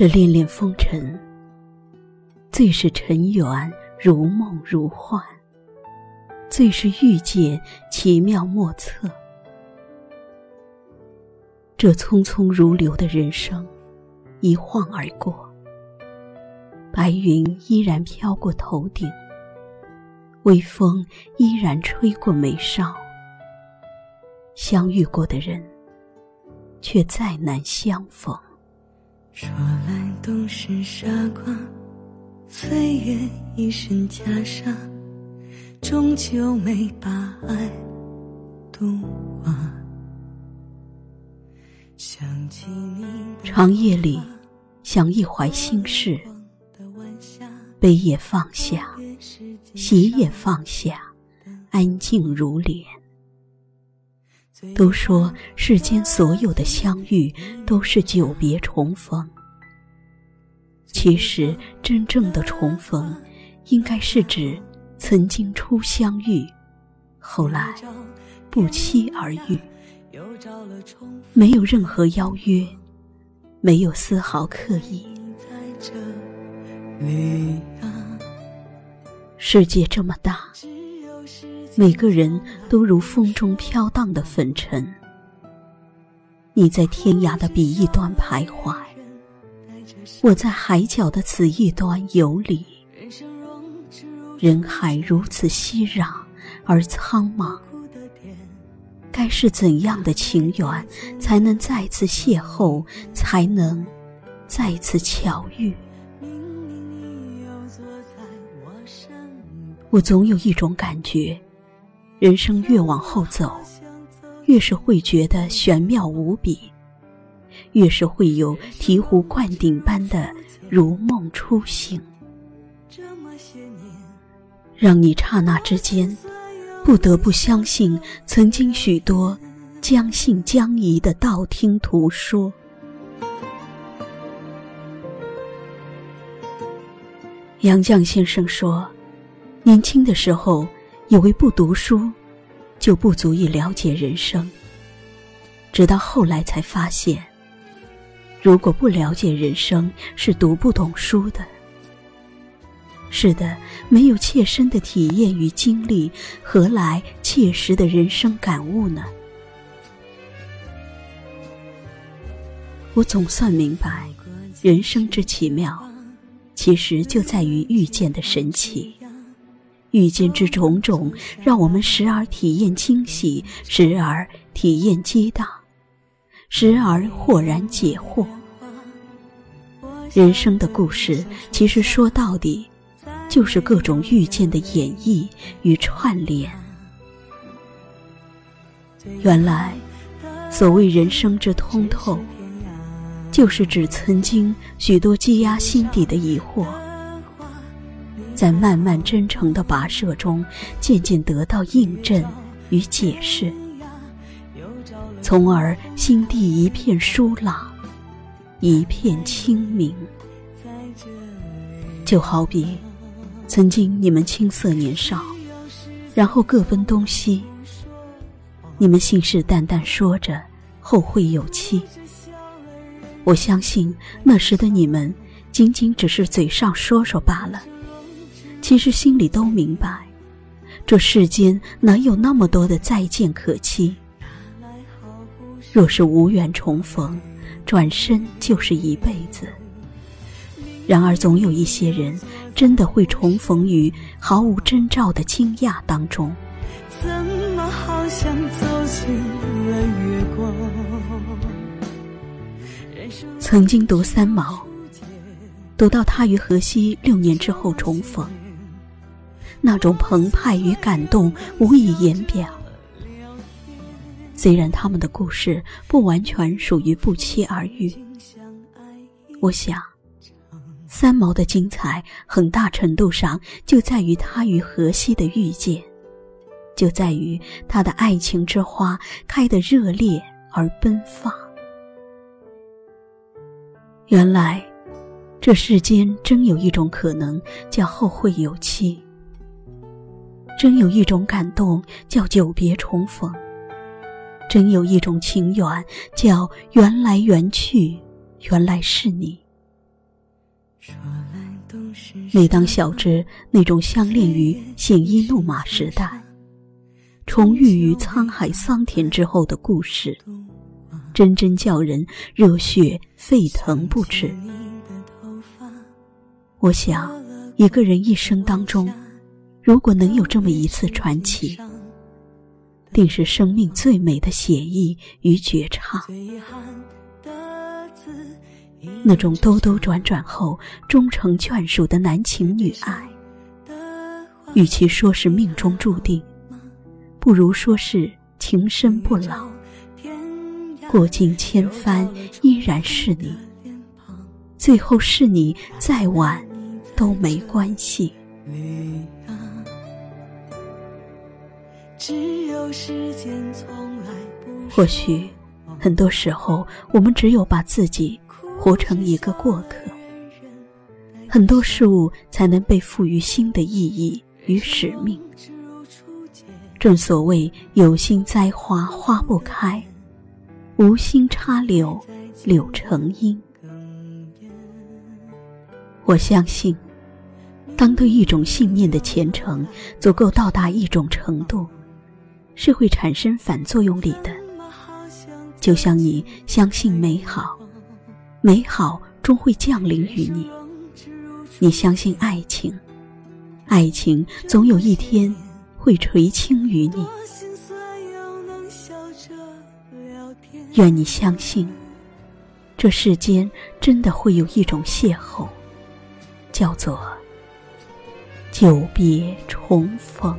这恋恋风尘，最是尘缘如梦如幻，最是遇见奇妙莫测。这匆匆如流的人生，一晃而过。白云依然飘过头顶，微风依然吹过眉梢。相遇过的人，却再难相逢。说来都是傻瓜，飞越一身袈裟，终究没把爱渡完。想起你，长夜里想一怀心事，悲也放下，喜也放下，安静如莲。都说世间所有的相遇都是久别重逢，其实真正的重逢，应该是指曾经初相遇，后来不期而遇，没有任何邀约，没有丝毫刻意。世界这么大。每个人都如风中飘荡的粉尘，你在天涯的彼一端徘徊，我在海角的此一端游离。人海如此熙攘而苍茫，该是怎样的情缘才能再次邂逅，才能再次巧遇？我总有一种感觉。人生越往后走，越是会觉得玄妙无比，越是会有醍醐灌顶般的如梦初醒，让你刹那之间不得不相信曾经许多将信将疑的道听途说。杨绛先生说，年轻的时候。以为不读书，就不足以了解人生。直到后来才发现，如果不了解人生，是读不懂书的。是的，没有切身的体验与经历，何来切实的人生感悟呢？我总算明白，人生之奇妙，其实就在于遇见的神奇。遇见之种种，让我们时而体验惊喜，时而体验激荡，时而豁然解惑。人生的故事，其实说到底，就是各种遇见的演绎与串联。原来，所谓人生之通透，就是指曾经许多积压心底的疑惑。在漫漫真诚的跋涉中，渐渐得到印证与解释，从而心地一片舒朗，一片清明。就好比，曾经你们青涩年少，然后各奔东西，你们信誓旦旦说着后会有期。我相信那时的你们，仅仅只是嘴上说说罢了。其实心里都明白，这世间哪有那么多的再见可期？若是无缘重逢，转身就是一辈子。然而，总有一些人真的会重逢于毫无征兆的惊讶当中。怎么好像走进了月光？曾经读三毛，读到他与荷西六年之后重逢。那种澎湃与感动无以言表。虽然他们的故事不完全属于不期而遇，我想，三毛的精彩很大程度上就在于他与荷西的遇见，就在于他的爱情之花开得热烈而奔放。原来，这世间真有一种可能，叫后会有期。真有一种感动，叫久别重逢；真有一种情缘，叫缘来缘去，原来是你。每当晓知那种相恋于鲜衣怒马时代，重遇于沧海桑田之后的故事，真真叫人热血沸腾不止。我想，一个人一生当中，如果能有这么一次传奇，定是生命最美的写意与绝唱。那种兜兜转转后终成眷属的男情女爱，与其说是命中注定，不如说是情深不老。过尽千帆依然是你，最后是你再晚都没关系。或许，很多时候我们只有把自己。活成一个过客，很多事物才能被赋予新的意义与使命。正所谓有心栽花花不开，无心插柳柳成荫。我相信，当对一种信念的虔诚足够到达一种程度，是会产生反作用力的。就像你相信美好。美好终会降临于你，你相信爱情，爱情总有一天会垂青于你。愿你相信，这世间真的会有一种邂逅，叫做久别重逢。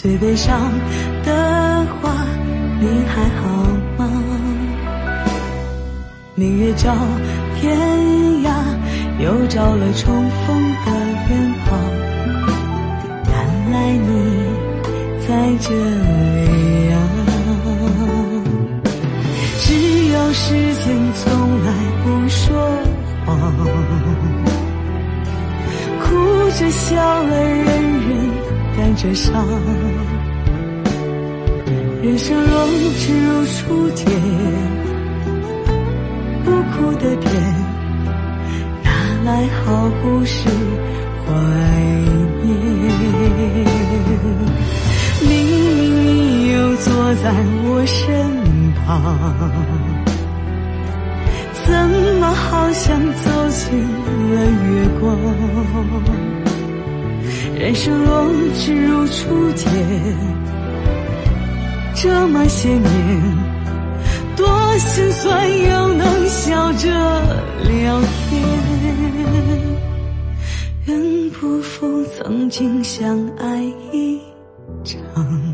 最悲伤的话，你还好吗？明月照天涯，又照了重逢的远方。原来你在这里啊！只有时间从来不说谎，哭着笑了，着伤。人生若只如初见。不哭的甜，哪来好故事怀念？明明你又坐在我身旁，怎么好像走进了月光？人生若只如初见，这么些年。多心酸，又能笑着聊天。愿不负曾经相爱一场。